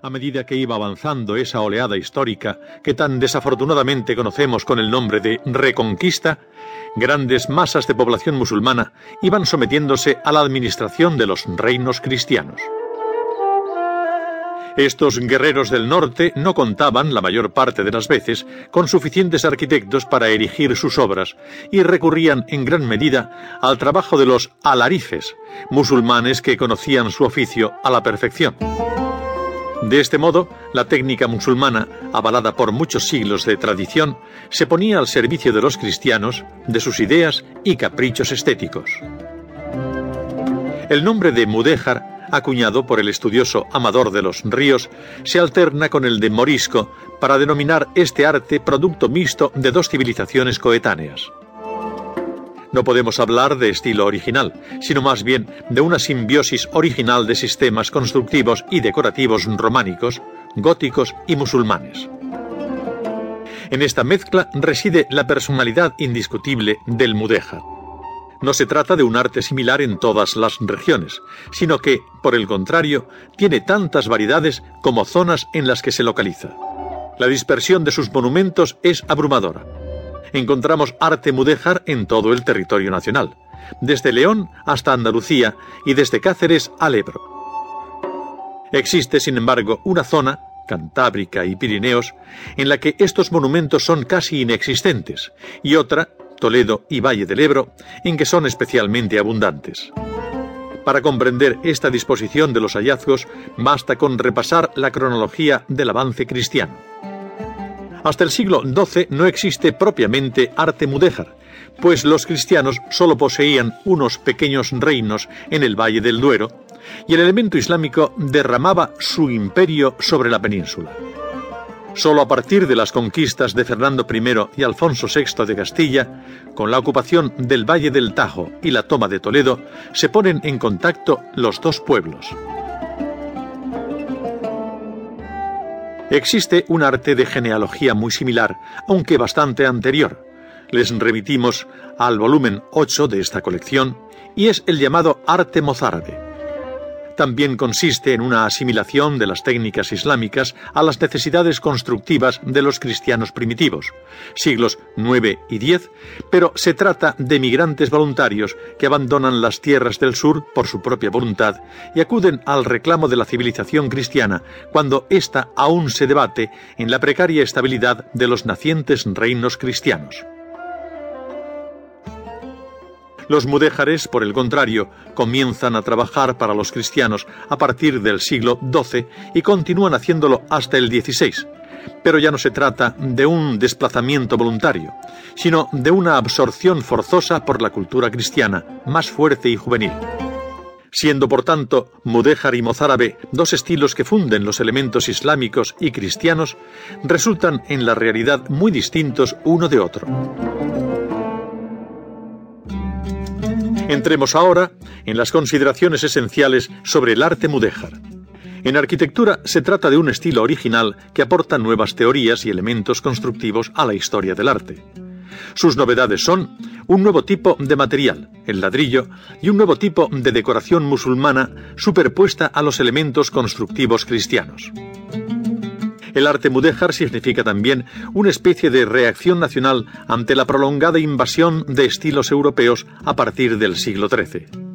A medida que iba avanzando esa oleada histórica que tan desafortunadamente conocemos con el nombre de Reconquista, grandes masas de población musulmana iban sometiéndose a la administración de los reinos cristianos. Estos guerreros del norte no contaban, la mayor parte de las veces, con suficientes arquitectos para erigir sus obras y recurrían en gran medida al trabajo de los alarifes, musulmanes que conocían su oficio a la perfección. De este modo, la técnica musulmana, avalada por muchos siglos de tradición, se ponía al servicio de los cristianos, de sus ideas y caprichos estéticos. El nombre de mudéjar, acuñado por el estudioso amador de los ríos, se alterna con el de morisco para denominar este arte producto mixto de dos civilizaciones coetáneas. No podemos hablar de estilo original, sino más bien de una simbiosis original de sistemas constructivos y decorativos románicos, góticos y musulmanes. En esta mezcla reside la personalidad indiscutible del mudéjar. No se trata de un arte similar en todas las regiones, sino que, por el contrario, tiene tantas variedades como zonas en las que se localiza. La dispersión de sus monumentos es abrumadora encontramos arte mudéjar en todo el territorio nacional, desde León hasta Andalucía y desde Cáceres a Ebro. Existe, sin embargo, una zona, Cantábrica y Pirineos, en la que estos monumentos son casi inexistentes, y otra, Toledo y Valle del Ebro, en que son especialmente abundantes. Para comprender esta disposición de los hallazgos, basta con repasar la cronología del avance cristiano. Hasta el siglo XII no existe propiamente arte mudéjar, pues los cristianos solo poseían unos pequeños reinos en el Valle del Duero, y el elemento islámico derramaba su imperio sobre la península. Solo a partir de las conquistas de Fernando I y Alfonso VI de Castilla, con la ocupación del Valle del Tajo y la toma de Toledo, se ponen en contacto los dos pueblos. Existe un arte de genealogía muy similar, aunque bastante anterior. Les remitimos al volumen 8 de esta colección y es el llamado arte mozárabe también consiste en una asimilación de las técnicas islámicas a las necesidades constructivas de los cristianos primitivos, siglos IX y X, pero se trata de migrantes voluntarios que abandonan las tierras del sur por su propia voluntad y acuden al reclamo de la civilización cristiana cuando ésta aún se debate en la precaria estabilidad de los nacientes reinos cristianos. Los mudéjares, por el contrario, comienzan a trabajar para los cristianos a partir del siglo XII y continúan haciéndolo hasta el XVI. Pero ya no se trata de un desplazamiento voluntario, sino de una absorción forzosa por la cultura cristiana, más fuerte y juvenil siendo por tanto mudéjar y mozárabe dos estilos que funden los elementos islámicos y cristianos, resultan en la realidad muy distintos uno de otro. Entremos ahora en las consideraciones esenciales sobre el arte mudéjar. En arquitectura se trata de un estilo original que aporta nuevas teorías y elementos constructivos a la historia del arte. Sus novedades son un nuevo tipo de material, el ladrillo, y un nuevo tipo de decoración musulmana superpuesta a los elementos constructivos cristianos. El arte mudéjar significa también una especie de reacción nacional ante la prolongada invasión de estilos europeos a partir del siglo XIII.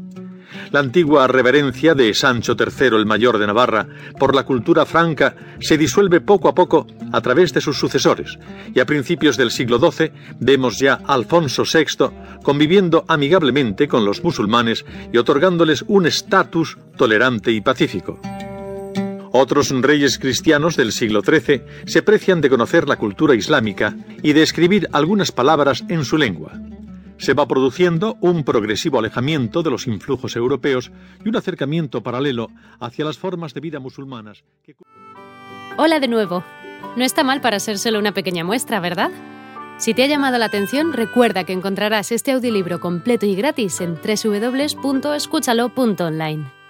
La antigua reverencia de Sancho III el Mayor de Navarra por la cultura franca se disuelve poco a poco a través de sus sucesores, y a principios del siglo XII vemos ya a Alfonso VI conviviendo amigablemente con los musulmanes y otorgándoles un estatus tolerante y pacífico. Otros reyes cristianos del siglo XIII se precian de conocer la cultura islámica y de escribir algunas palabras en su lengua. Se va produciendo un progresivo alejamiento de los influjos europeos y un acercamiento paralelo hacia las formas de vida musulmanas. Hola de nuevo. No está mal para ser solo una pequeña muestra, ¿verdad? Si te ha llamado la atención, recuerda que encontrarás este audiolibro completo y gratis en www.escúchalo.online.